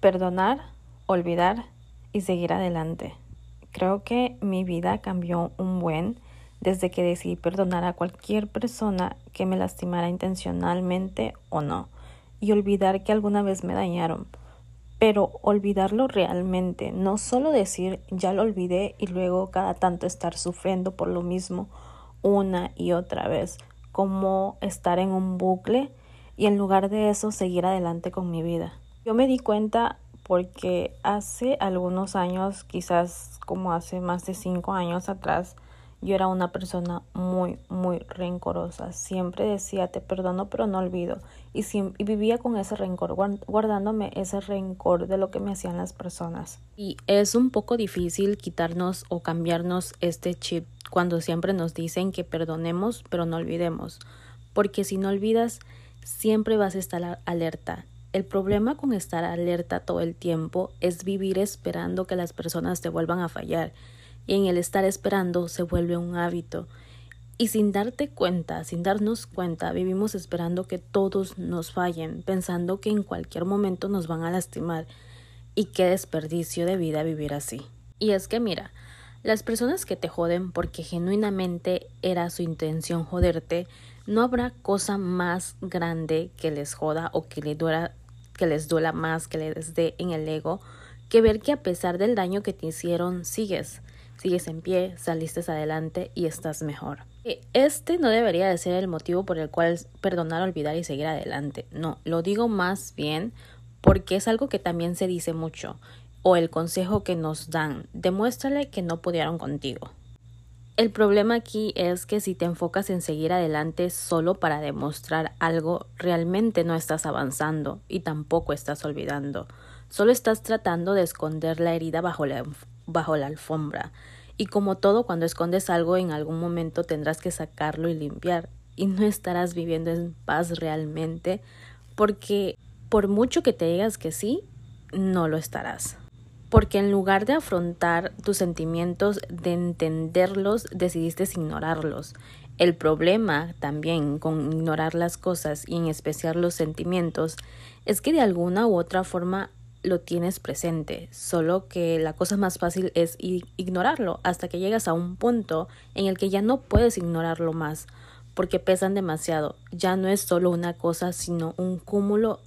Perdonar, olvidar y seguir adelante. Creo que mi vida cambió un buen desde que decidí perdonar a cualquier persona que me lastimara intencionalmente o no, y olvidar que alguna vez me dañaron. Pero olvidarlo realmente, no solo decir ya lo olvidé y luego cada tanto estar sufriendo por lo mismo una y otra vez, como estar en un bucle y en lugar de eso seguir adelante con mi vida. Yo me di cuenta porque hace algunos años, quizás como hace más de cinco años atrás, yo era una persona muy, muy rencorosa. Siempre decía, te perdono, pero no olvido. Y, y, vivía con ese rencor, guardándome ese rencor de lo que me hacían las personas. Y es un poco difícil quitarnos o cambiarnos este chip cuando siempre nos dicen que perdonemos, pero no olvidemos. Porque si no olvidas, siempre vas a estar alerta el problema con estar alerta todo el tiempo es vivir esperando que las personas te vuelvan a fallar y en el estar esperando se vuelve un hábito. Y sin darte cuenta, sin darnos cuenta, vivimos esperando que todos nos fallen, pensando que en cualquier momento nos van a lastimar. Y qué desperdicio de vida vivir así. Y es que mira, las personas que te joden porque genuinamente era su intención joderte, no habrá cosa más grande que les joda o que, le duela, que les duela más, que les dé en el ego, que ver que a pesar del daño que te hicieron, sigues, sigues en pie, saliste adelante y estás mejor. Este no debería de ser el motivo por el cual perdonar, olvidar y seguir adelante. No, lo digo más bien porque es algo que también se dice mucho, o el consejo que nos dan, demuéstrale que no pudieron contigo. El problema aquí es que si te enfocas en seguir adelante solo para demostrar algo, realmente no estás avanzando y tampoco estás olvidando. Solo estás tratando de esconder la herida bajo la, bajo la alfombra. Y como todo, cuando escondes algo en algún momento tendrás que sacarlo y limpiar. Y no estarás viviendo en paz realmente porque por mucho que te digas que sí, no lo estarás porque en lugar de afrontar tus sentimientos, de entenderlos, decidiste ignorarlos. El problema también con ignorar las cosas y en especial los sentimientos es que de alguna u otra forma lo tienes presente, solo que la cosa más fácil es ignorarlo hasta que llegas a un punto en el que ya no puedes ignorarlo más, porque pesan demasiado. Ya no es solo una cosa, sino un cúmulo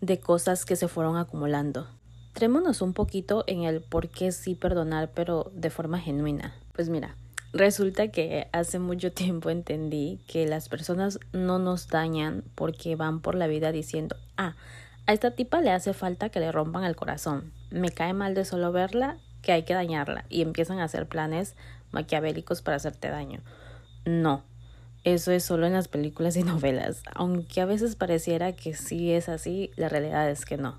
de cosas que se fueron acumulando. Trémonos un poquito en el por qué sí perdonar, pero de forma genuina. Pues mira, resulta que hace mucho tiempo entendí que las personas no nos dañan porque van por la vida diciendo, ah, a esta tipa le hace falta que le rompan el corazón. Me cae mal de solo verla, que hay que dañarla. Y empiezan a hacer planes maquiavélicos para hacerte daño. No, eso es solo en las películas y novelas. Aunque a veces pareciera que sí es así, la realidad es que no.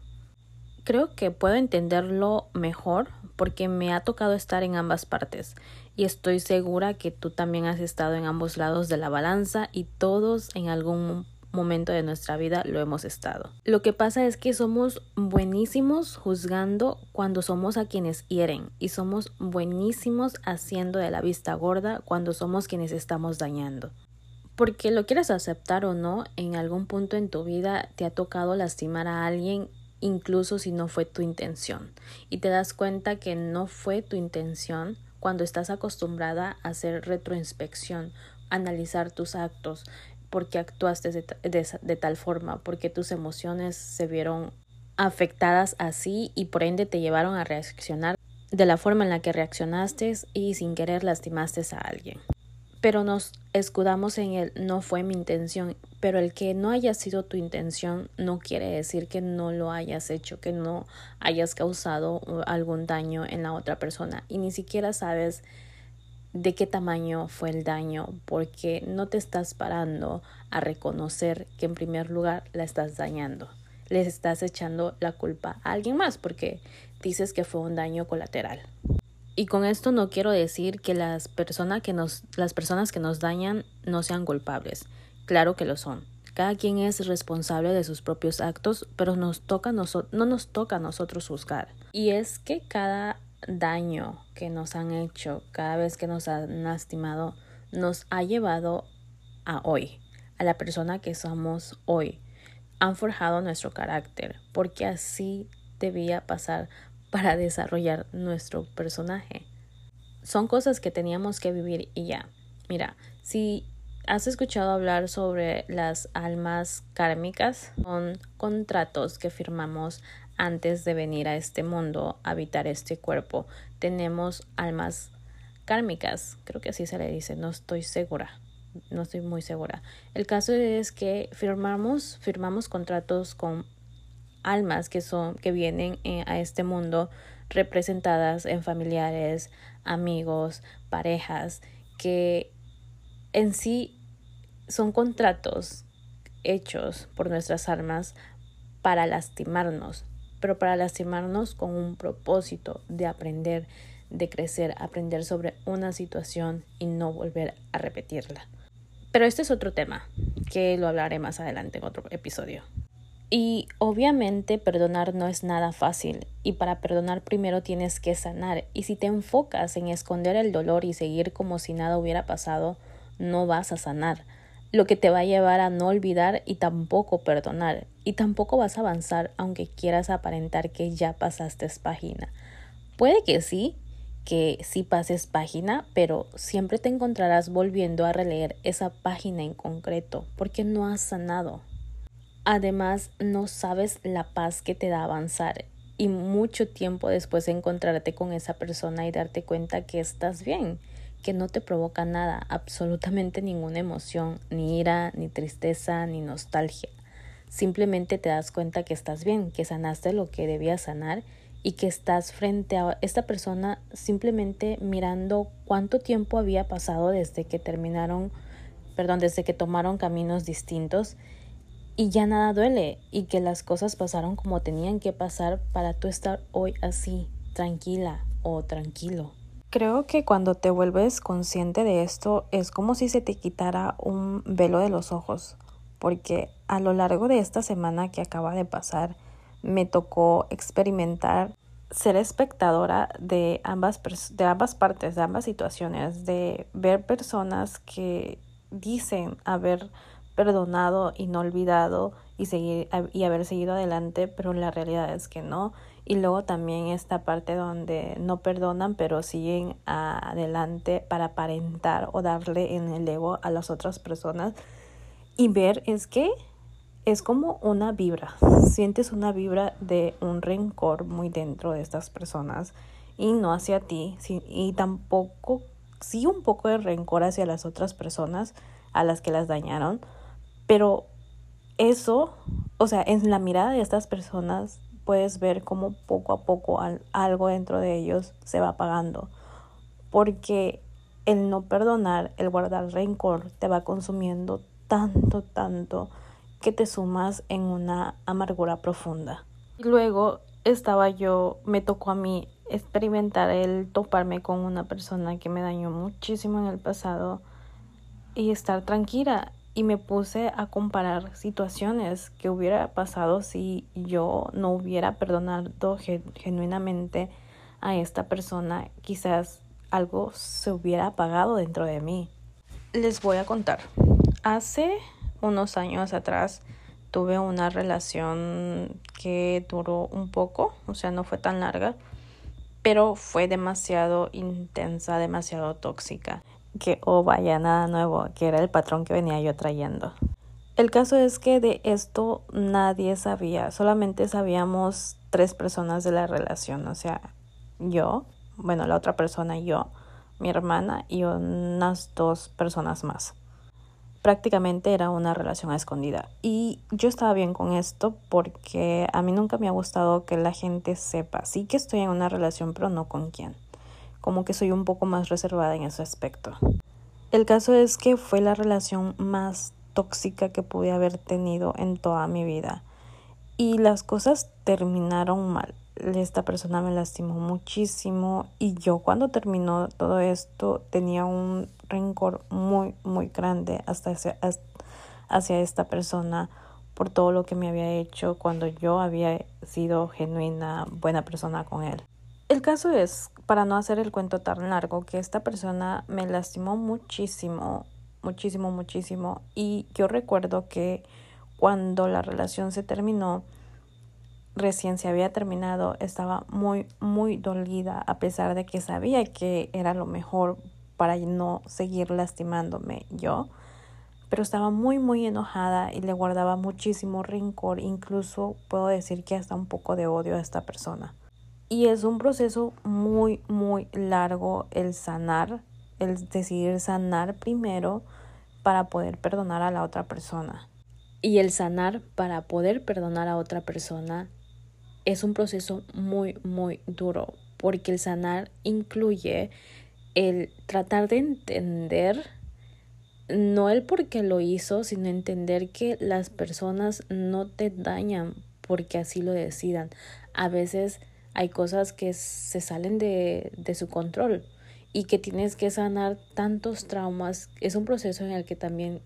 Creo que puedo entenderlo mejor porque me ha tocado estar en ambas partes y estoy segura que tú también has estado en ambos lados de la balanza y todos en algún momento de nuestra vida lo hemos estado. Lo que pasa es que somos buenísimos juzgando cuando somos a quienes hieren y somos buenísimos haciendo de la vista gorda cuando somos quienes estamos dañando. Porque lo quieras aceptar o no, en algún punto en tu vida te ha tocado lastimar a alguien incluso si no fue tu intención. Y te das cuenta que no fue tu intención cuando estás acostumbrada a hacer retroinspección, analizar tus actos, porque actuaste de, tal forma, porque tus emociones se vieron afectadas así y por ende te llevaron a reaccionar de la forma en la que reaccionaste y sin querer lastimaste a alguien pero nos escudamos en el no fue mi intención, pero el que no haya sido tu intención no quiere decir que no lo hayas hecho, que no hayas causado algún daño en la otra persona y ni siquiera sabes de qué tamaño fue el daño porque no te estás parando a reconocer que en primer lugar la estás dañando. Le estás echando la culpa a alguien más porque dices que fue un daño colateral. Y con esto no quiero decir que las, personas que nos, las personas que nos dañan no sean culpables. Claro que lo son. Cada quien es responsable de sus propios actos, pero nos toca no nos toca a nosotros juzgar. Y es que cada daño que nos han hecho, cada vez que nos han lastimado, nos ha llevado a hoy, a la persona que somos hoy. Han forjado nuestro carácter, porque así debía pasar para desarrollar nuestro personaje. Son cosas que teníamos que vivir y ya. Mira, si has escuchado hablar sobre las almas kármicas, son contratos que firmamos antes de venir a este mundo, habitar este cuerpo. Tenemos almas kármicas, creo que así se le dice, no estoy segura, no estoy muy segura. El caso es que firmamos, firmamos contratos con almas que son, que vienen eh, a este mundo representadas en familiares, amigos, parejas, que en sí son contratos hechos por nuestras almas para lastimarnos, pero para lastimarnos con un propósito de aprender, de crecer, aprender sobre una situación y no volver a repetirla. Pero este es otro tema que lo hablaré más adelante en otro episodio. Y obviamente perdonar no es nada fácil y para perdonar primero tienes que sanar y si te enfocas en esconder el dolor y seguir como si nada hubiera pasado, no vas a sanar lo que te va a llevar a no olvidar y tampoco perdonar. Y tampoco vas a avanzar aunque quieras aparentar que ya pasaste página. Puede que sí, que sí pases página, pero siempre te encontrarás volviendo a releer esa página en concreto porque no has sanado. Además, no sabes la paz que te da avanzar y mucho tiempo después de encontrarte con esa persona y darte cuenta que estás bien que no te provoca nada, absolutamente ninguna emoción, ni ira, ni tristeza, ni nostalgia. Simplemente te das cuenta que estás bien, que sanaste lo que debías sanar y que estás frente a esta persona simplemente mirando cuánto tiempo había pasado desde que terminaron, perdón, desde que tomaron caminos distintos y ya nada duele y que las cosas pasaron como tenían que pasar para tú estar hoy así, tranquila o tranquilo. Creo que cuando te vuelves consciente de esto es como si se te quitara un velo de los ojos, porque a lo largo de esta semana que acaba de pasar me tocó experimentar ser espectadora de ambas, de ambas partes, de ambas situaciones, de ver personas que dicen haber perdonado y no olvidado y, seguir, y haber seguido adelante, pero la realidad es que no. Y luego también esta parte donde no perdonan pero siguen adelante para aparentar o darle en el ego a las otras personas. Y ver es que es como una vibra, sientes una vibra de un rencor muy dentro de estas personas y no hacia ti y tampoco sí un poco de rencor hacia las otras personas a las que las dañaron, pero eso, o sea, en la mirada de estas personas puedes ver cómo poco a poco algo dentro de ellos se va apagando. Porque el no perdonar, el guardar rencor, te va consumiendo tanto, tanto, que te sumas en una amargura profunda. Luego estaba yo, me tocó a mí experimentar el toparme con una persona que me dañó muchísimo en el pasado y estar tranquila y me puse a comparar situaciones que hubiera pasado si yo no hubiera perdonado genuinamente a esta persona, quizás algo se hubiera apagado dentro de mí. Les voy a contar. Hace unos años atrás tuve una relación que duró un poco, o sea, no fue tan larga, pero fue demasiado intensa, demasiado tóxica que, oh vaya, nada nuevo, que era el patrón que venía yo trayendo. El caso es que de esto nadie sabía, solamente sabíamos tres personas de la relación, o sea, yo, bueno, la otra persona yo, mi hermana y unas dos personas más. Prácticamente era una relación escondida. Y yo estaba bien con esto porque a mí nunca me ha gustado que la gente sepa. Sí que estoy en una relación, pero no con quién como que soy un poco más reservada en ese aspecto. El caso es que fue la relación más tóxica que pude haber tenido en toda mi vida. Y las cosas terminaron mal. Esta persona me lastimó muchísimo y yo cuando terminó todo esto tenía un rencor muy, muy grande hasta hacia, hacia esta persona por todo lo que me había hecho cuando yo había sido genuina, buena persona con él. El caso es, para no hacer el cuento tan largo, que esta persona me lastimó muchísimo, muchísimo, muchísimo. Y yo recuerdo que cuando la relación se terminó, recién se había terminado, estaba muy, muy dolida, a pesar de que sabía que era lo mejor para no seguir lastimándome yo. Pero estaba muy, muy enojada y le guardaba muchísimo rencor, incluso puedo decir que hasta un poco de odio a esta persona. Y es un proceso muy, muy largo el sanar, el decidir sanar primero para poder perdonar a la otra persona. Y el sanar para poder perdonar a otra persona es un proceso muy, muy duro, porque el sanar incluye el tratar de entender no el por qué lo hizo, sino entender que las personas no te dañan porque así lo decidan. A veces hay cosas que se salen de, de su control y que tienes que sanar tantos traumas. Es un proceso en el que también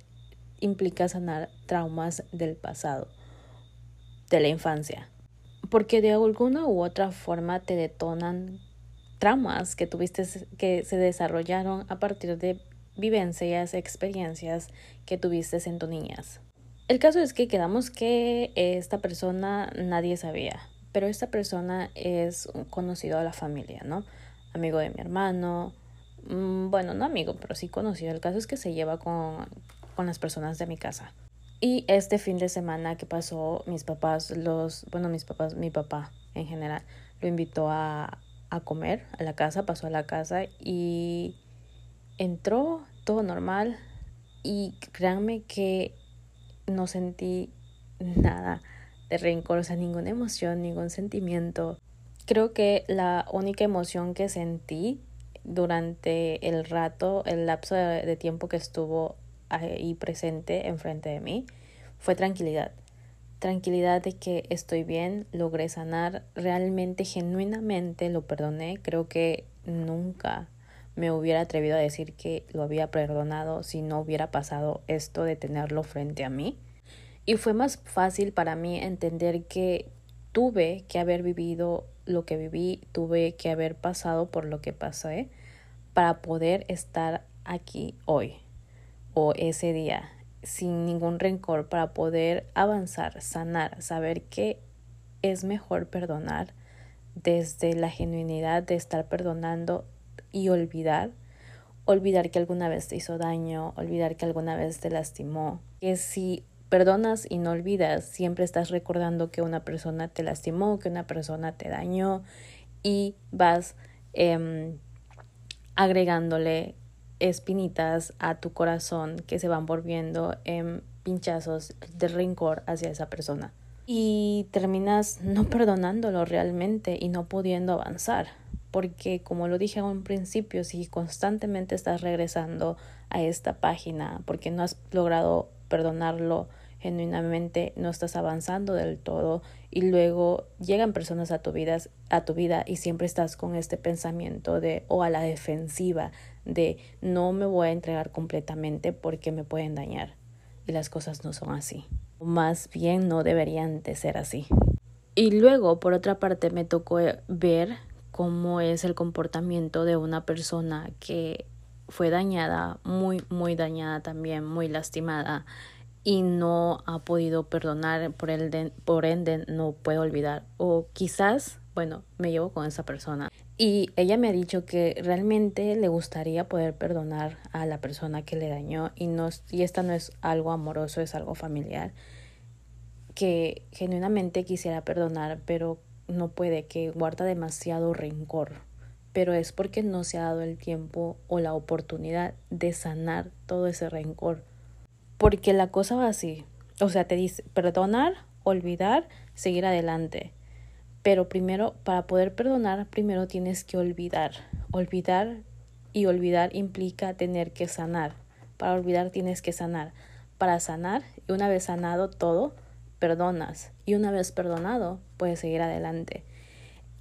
implica sanar traumas del pasado, de la infancia porque de alguna u otra forma te detonan traumas que tuviste que se desarrollaron a partir de vivencias, experiencias que tuviste en tu niñez. El caso es que quedamos que esta persona nadie sabía, pero esta persona es conocido a la familia, ¿no? Amigo de mi hermano, mm, bueno, no amigo, pero sí conocido. El caso es que se lleva con, con las personas de mi casa. Y este fin de semana que pasó, mis papás, los, bueno, mis papás, mi papá en general, lo invitó a, a comer a la casa, pasó a la casa y entró todo normal y créanme que no sentí nada de rencor, o ninguna emoción, ningún sentimiento. Creo que la única emoción que sentí durante el rato, el lapso de, de tiempo que estuvo ahí presente enfrente de mí fue tranquilidad. Tranquilidad de que estoy bien, logré sanar, realmente, genuinamente lo perdoné. Creo que nunca me hubiera atrevido a decir que lo había perdonado si no hubiera pasado esto de tenerlo frente a mí. Y fue más fácil para mí entender que tuve que haber vivido lo que viví, tuve que haber pasado por lo que pasé para poder estar aquí hoy o ese día sin ningún rencor para poder avanzar, sanar, saber que es mejor perdonar desde la genuinidad de estar perdonando y olvidar, olvidar que alguna vez te hizo daño, olvidar que alguna vez te lastimó, que si perdonas y no olvidas, siempre estás recordando que una persona te lastimó, que una persona te dañó y vas em, agregándole espinitas a tu corazón que se van volviendo en pinchazos de rencor hacia esa persona. Y terminas no perdonándolo realmente y no pudiendo avanzar. Porque como lo dije a un principio, si constantemente estás regresando a esta página porque no has logrado perdonarlo genuinamente, no estás avanzando del todo y luego llegan personas a tu vida, a tu vida y siempre estás con este pensamiento de o a la defensiva de no me voy a entregar completamente porque me pueden dañar. Y las cosas no son así. Más bien no deberían de ser así. Y luego, por otra parte, me tocó ver cómo es el comportamiento de una persona que fue dañada, muy, muy dañada también, muy lastimada y no ha podido perdonar, por, el por ende no puede olvidar. O quizás, bueno, me llevo con esa persona. Y ella me ha dicho que realmente le gustaría poder perdonar a la persona que le dañó y, no, y esta no es algo amoroso, es algo familiar, que genuinamente quisiera perdonar, pero no puede, que guarda demasiado rencor. Pero es porque no se ha dado el tiempo o la oportunidad de sanar todo ese rencor. Porque la cosa va así. O sea, te dice perdonar, olvidar, seguir adelante. Pero primero, para poder perdonar, primero tienes que olvidar. Olvidar y olvidar implica tener que sanar. Para olvidar tienes que sanar. Para sanar, y una vez sanado todo, perdonas. Y una vez perdonado, puedes seguir adelante.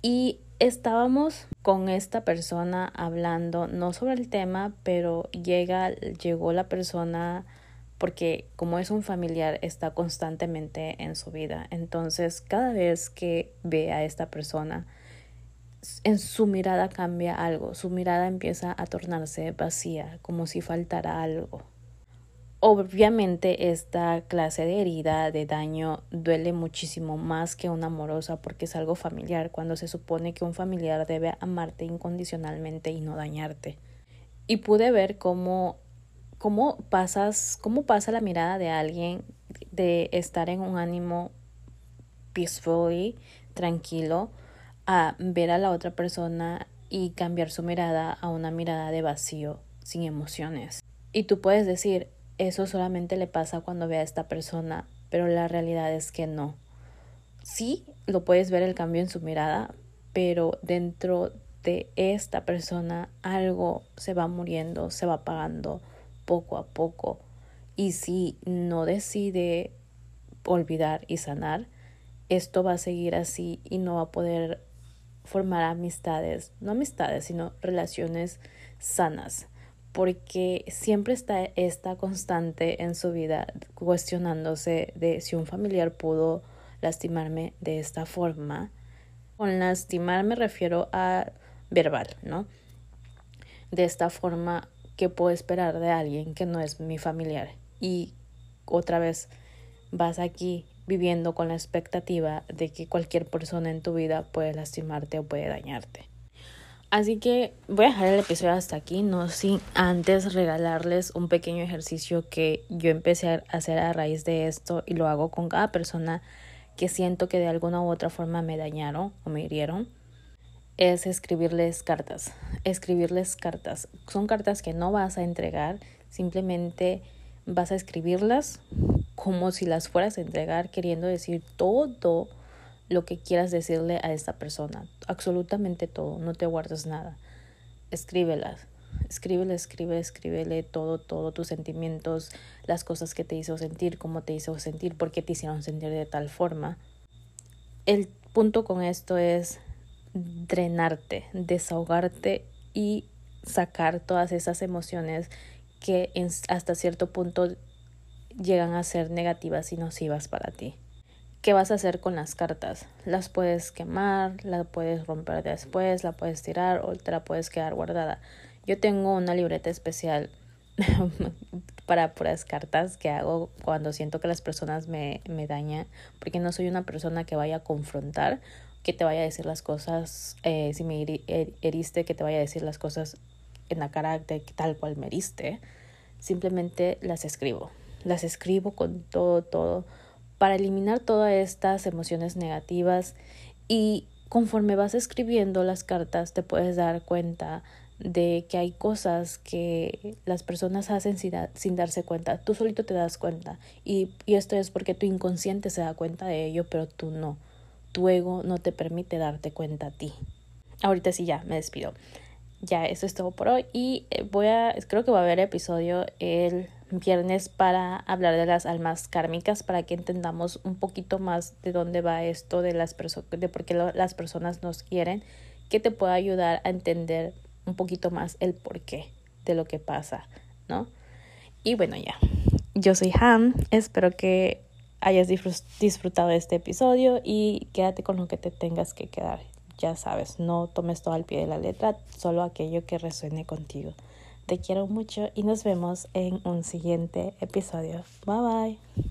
Y estábamos con esta persona hablando, no sobre el tema, pero llega, llegó la persona porque como es un familiar está constantemente en su vida. Entonces, cada vez que ve a esta persona, en su mirada cambia algo, su mirada empieza a tornarse vacía, como si faltara algo. Obviamente esta clase de herida, de daño, duele muchísimo más que una amorosa porque es algo familiar, cuando se supone que un familiar debe amarte incondicionalmente y no dañarte. Y pude ver cómo, cómo pasas, cómo pasa la mirada de alguien de estar en un ánimo peacefully, tranquilo, a ver a la otra persona y cambiar su mirada a una mirada de vacío, sin emociones. Y tú puedes decir, eso solamente le pasa cuando ve a esta persona, pero la realidad es que no. Sí, lo puedes ver el cambio en su mirada, pero dentro de esta persona algo se va muriendo, se va apagando poco a poco. Y si no decide olvidar y sanar, esto va a seguir así y no va a poder formar amistades, no amistades, sino relaciones sanas porque siempre está esta constante en su vida cuestionándose de si un familiar pudo lastimarme de esta forma. Con lastimar me refiero a verbal, ¿no? De esta forma, ¿qué puedo esperar de alguien que no es mi familiar? Y otra vez vas aquí viviendo con la expectativa de que cualquier persona en tu vida puede lastimarte o puede dañarte. Así que voy a dejar el episodio hasta aquí, no sin antes regalarles un pequeño ejercicio que yo empecé a hacer a raíz de esto y lo hago con cada persona que siento que de alguna u otra forma me dañaron o me hirieron. Es escribirles cartas. Escribirles cartas. Son cartas que no vas a entregar, simplemente vas a escribirlas como si las fueras a entregar, queriendo decir todo lo que quieras decirle a esta persona. Absolutamente todo, no te guardes nada. Escríbelas. Escríbele, escribe, escríbele todo, todo tus sentimientos, las cosas que te hizo sentir, cómo te hizo sentir, por qué te hicieron sentir de tal forma. El punto con esto es drenarte, desahogarte y sacar todas esas emociones que hasta cierto punto llegan a ser negativas y nocivas para ti. ¿Qué vas a hacer con las cartas? Las puedes quemar, la puedes romper después, la puedes tirar o te la puedes quedar guardada. Yo tengo una libreta especial para puras cartas que hago cuando siento que las personas me, me dañan, porque no soy una persona que vaya a confrontar, que te vaya a decir las cosas, eh, si me heriste, que te vaya a decir las cosas en la cara de tal cual me heriste. Simplemente las escribo, las escribo con todo, todo para eliminar todas estas emociones negativas y conforme vas escribiendo las cartas te puedes dar cuenta de que hay cosas que las personas hacen sin, darse cuenta. Tú solito te das cuenta y, y esto es porque tu inconsciente se da cuenta de ello, pero tú no. Tu ego no te permite darte cuenta a ti. Ahorita sí ya, me despido. Ya, eso es todo por hoy y eh, voy a, creo que va a haber episodio el viernes para hablar de las almas kármicas para que entendamos un poquito más de dónde va esto de las de por qué las personas nos quieren que te pueda ayudar a entender un poquito más el porqué de lo que pasa no y bueno ya yo soy Han espero que hayas disfrutado este episodio y quédate con lo que te tengas que quedar ya sabes no tomes todo al pie de la letra solo aquello que resuene contigo te quiero mucho y nos vemos en un siguiente episodio. Bye bye.